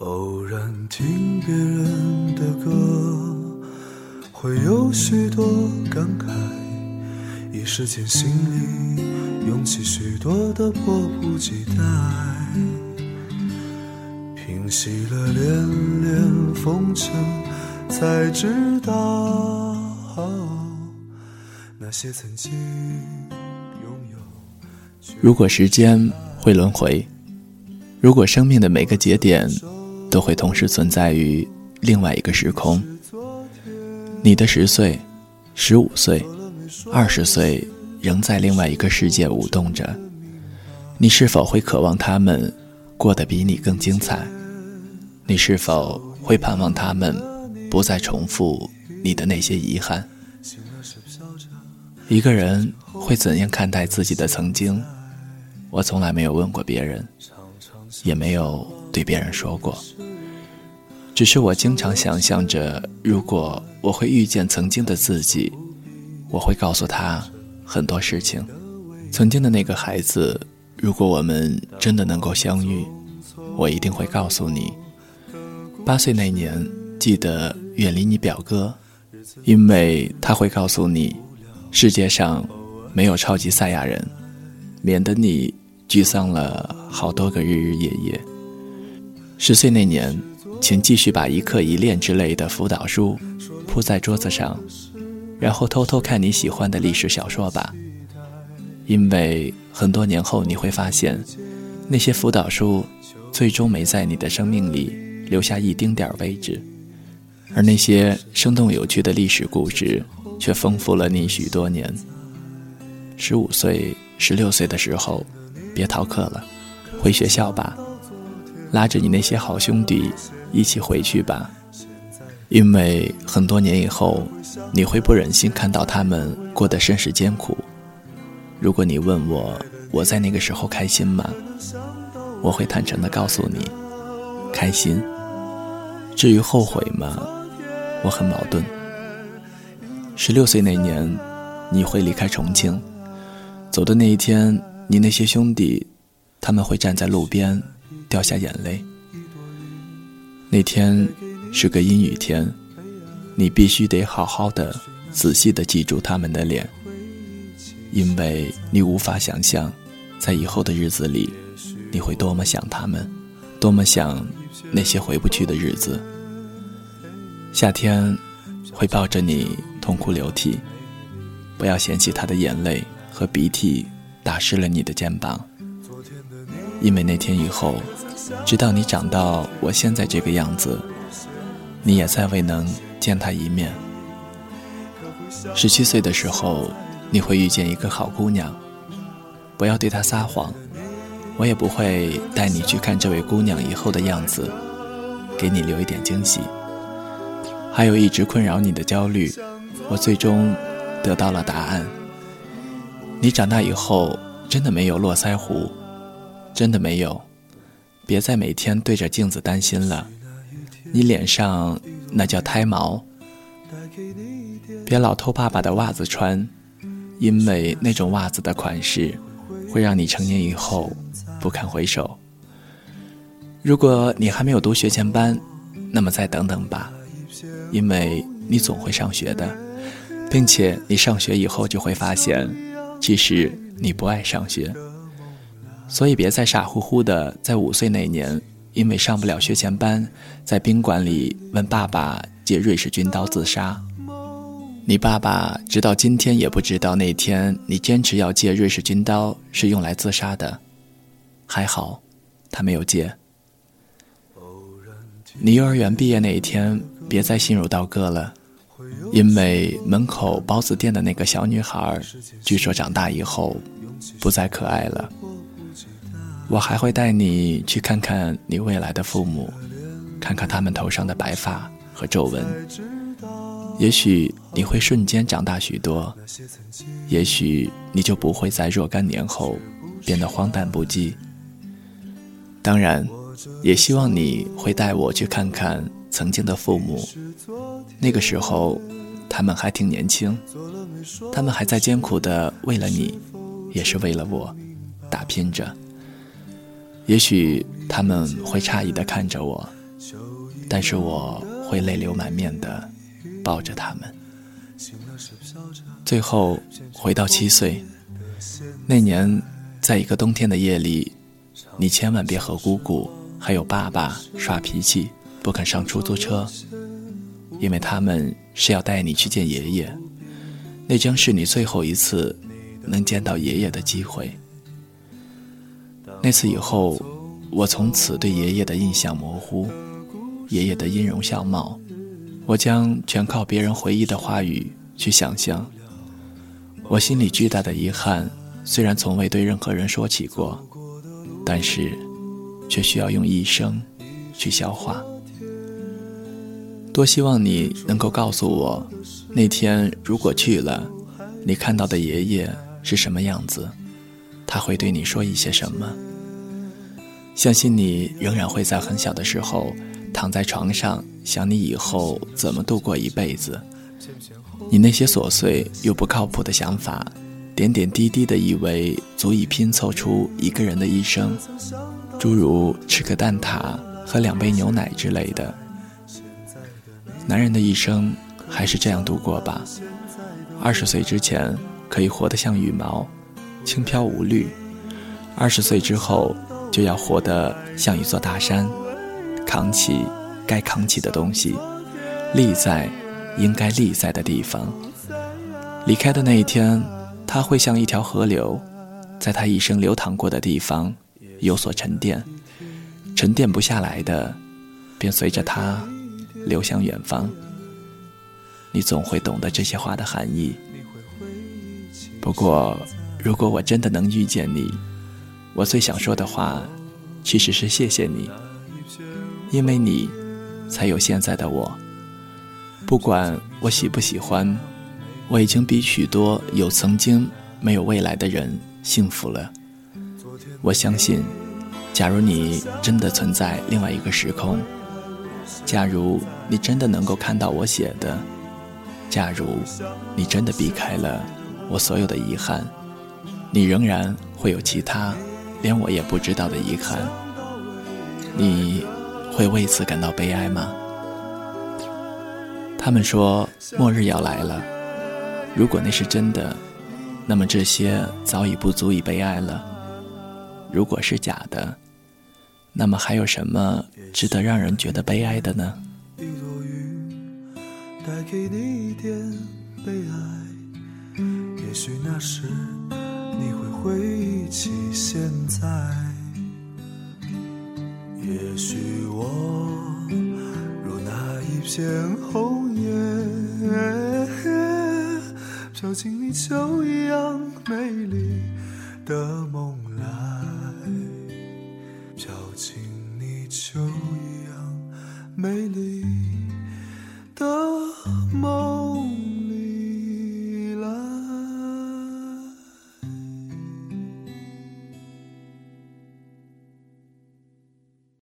偶然听别人的歌，会有许多感慨，一时间心里涌起许多的迫不及待。平息了连连风尘，才知道那些曾经拥有。如果时间会轮回，如果生命的每个节点。都会同时存在于另外一个时空。你的十岁、十五岁、二十岁仍在另外一个世界舞动着，你是否会渴望他们过得比你更精彩？你是否会盼望他们不再重复你的那些遗憾？一个人会怎样看待自己的曾经？我从来没有问过别人，也没有对别人说过。只是我经常想象着，如果我会遇见曾经的自己，我会告诉他很多事情。曾经的那个孩子，如果我们真的能够相遇，我一定会告诉你：八岁那年，记得远离你表哥，因为他会告诉你，世界上没有超级赛亚人，免得你沮丧了好多个日日夜夜。十岁那年。请继续把一课一练之类的辅导书铺在桌子上，然后偷偷看你喜欢的历史小说吧。因为很多年后你会发现，那些辅导书最终没在你的生命里留下一丁点儿位置，而那些生动有趣的历史故事却丰富了你许多年。十五岁、十六岁的时候，别逃课了，回学校吧，拉着你那些好兄弟。一起回去吧，因为很多年以后，你会不忍心看到他们过得甚是艰苦。如果你问我我在那个时候开心吗？我会坦诚地告诉你，开心。至于后悔吗？我很矛盾。十六岁那年，你会离开重庆，走的那一天，你那些兄弟，他们会站在路边，掉下眼泪。那天是个阴雨天，你必须得好好的、仔细的记住他们的脸，因为你无法想象，在以后的日子里，你会多么想他们，多么想那些回不去的日子。夏天会抱着你痛哭流涕，不要嫌弃他的眼泪和鼻涕打湿了你的肩膀，因为那天以后。直到你长到我现在这个样子，你也再未能见他一面。十七岁的时候，你会遇见一个好姑娘，不要对她撒谎，我也不会带你去看这位姑娘以后的样子，给你留一点惊喜。还有一直困扰你的焦虑，我最终得到了答案。你长大以后真的没有络腮胡，真的没有。别再每天对着镜子担心了，你脸上那叫胎毛。别老偷爸爸的袜子穿，因为那种袜子的款式会让你成年以后不堪回首。如果你还没有读学前班，那么再等等吧，因为你总会上学的，并且你上学以后就会发现，其实你不爱上学。所以别再傻乎乎的，在五岁那年，因为上不了学前班，在宾馆里问爸爸借瑞士军刀自杀。你爸爸直到今天也不知道那天你坚持要借瑞士军刀是用来自杀的。还好，他没有借。你幼儿园毕业那一天，别再心如刀割了，因为门口包子店的那个小女孩，据说长大以后不再可爱了。我还会带你去看看你未来的父母，看看他们头上的白发和皱纹。也许你会瞬间长大许多，也许你就不会在若干年后变得荒诞不羁。当然，也希望你会带我去看看曾经的父母。那个时候，他们还挺年轻，他们还在艰苦的为了你，也是为了我，打拼着。也许他们会诧异地看着我，但是我会泪流满面的抱着他们。最后回到七岁那年，在一个冬天的夜里，你千万别和姑姑还有爸爸耍脾气，不肯上出租车，因为他们是要带你去见爷爷，那将是你最后一次能见到爷爷的机会。那次以后，我从此对爷爷的印象模糊。爷爷的音容笑貌，我将全靠别人回忆的话语去想象。我心里巨大的遗憾，虽然从未对任何人说起过，但是却需要用一生去消化。多希望你能够告诉我，那天如果去了，你看到的爷爷是什么样子？他会对你说一些什么？相信你仍然会在很小的时候。躺在床上想你以后怎么度过一辈子，你那些琐碎又不靠谱的想法，点点滴滴的以为足以拼凑出一个人的一生，诸如吃个蛋挞、喝两杯牛奶之类的。男人的一生还是这样度过吧，二十岁之前可以活得像羽毛，轻飘无虑；二十岁之后就要活得像一座大山。扛起该扛起的东西，立在应该立在的地方。离开的那一天，他会像一条河流，在他一生流淌过的地方有所沉淀，沉淀不下来的，便随着他流向远方。你总会懂得这些话的含义。不过，如果我真的能遇见你，我最想说的话，其实是谢谢你。因为你，才有现在的我。不管我喜不喜欢，我已经比许多有曾经没有未来的人幸福了。我相信，假如你真的存在另外一个时空，假如你真的能够看到我写的，假如你真的避开了我所有的遗憾，你仍然会有其他连我也不知道的遗憾。你。会为此感到悲哀吗？他们说末日要来了，如果那是真的，那么这些早已不足以悲哀了；如果是假的，那么还有什么值得让人觉得悲哀的呢？也许那时回忆起现在。也许我如那一片红叶，飘进你秋一样美丽的梦来，飘进你秋一样美丽。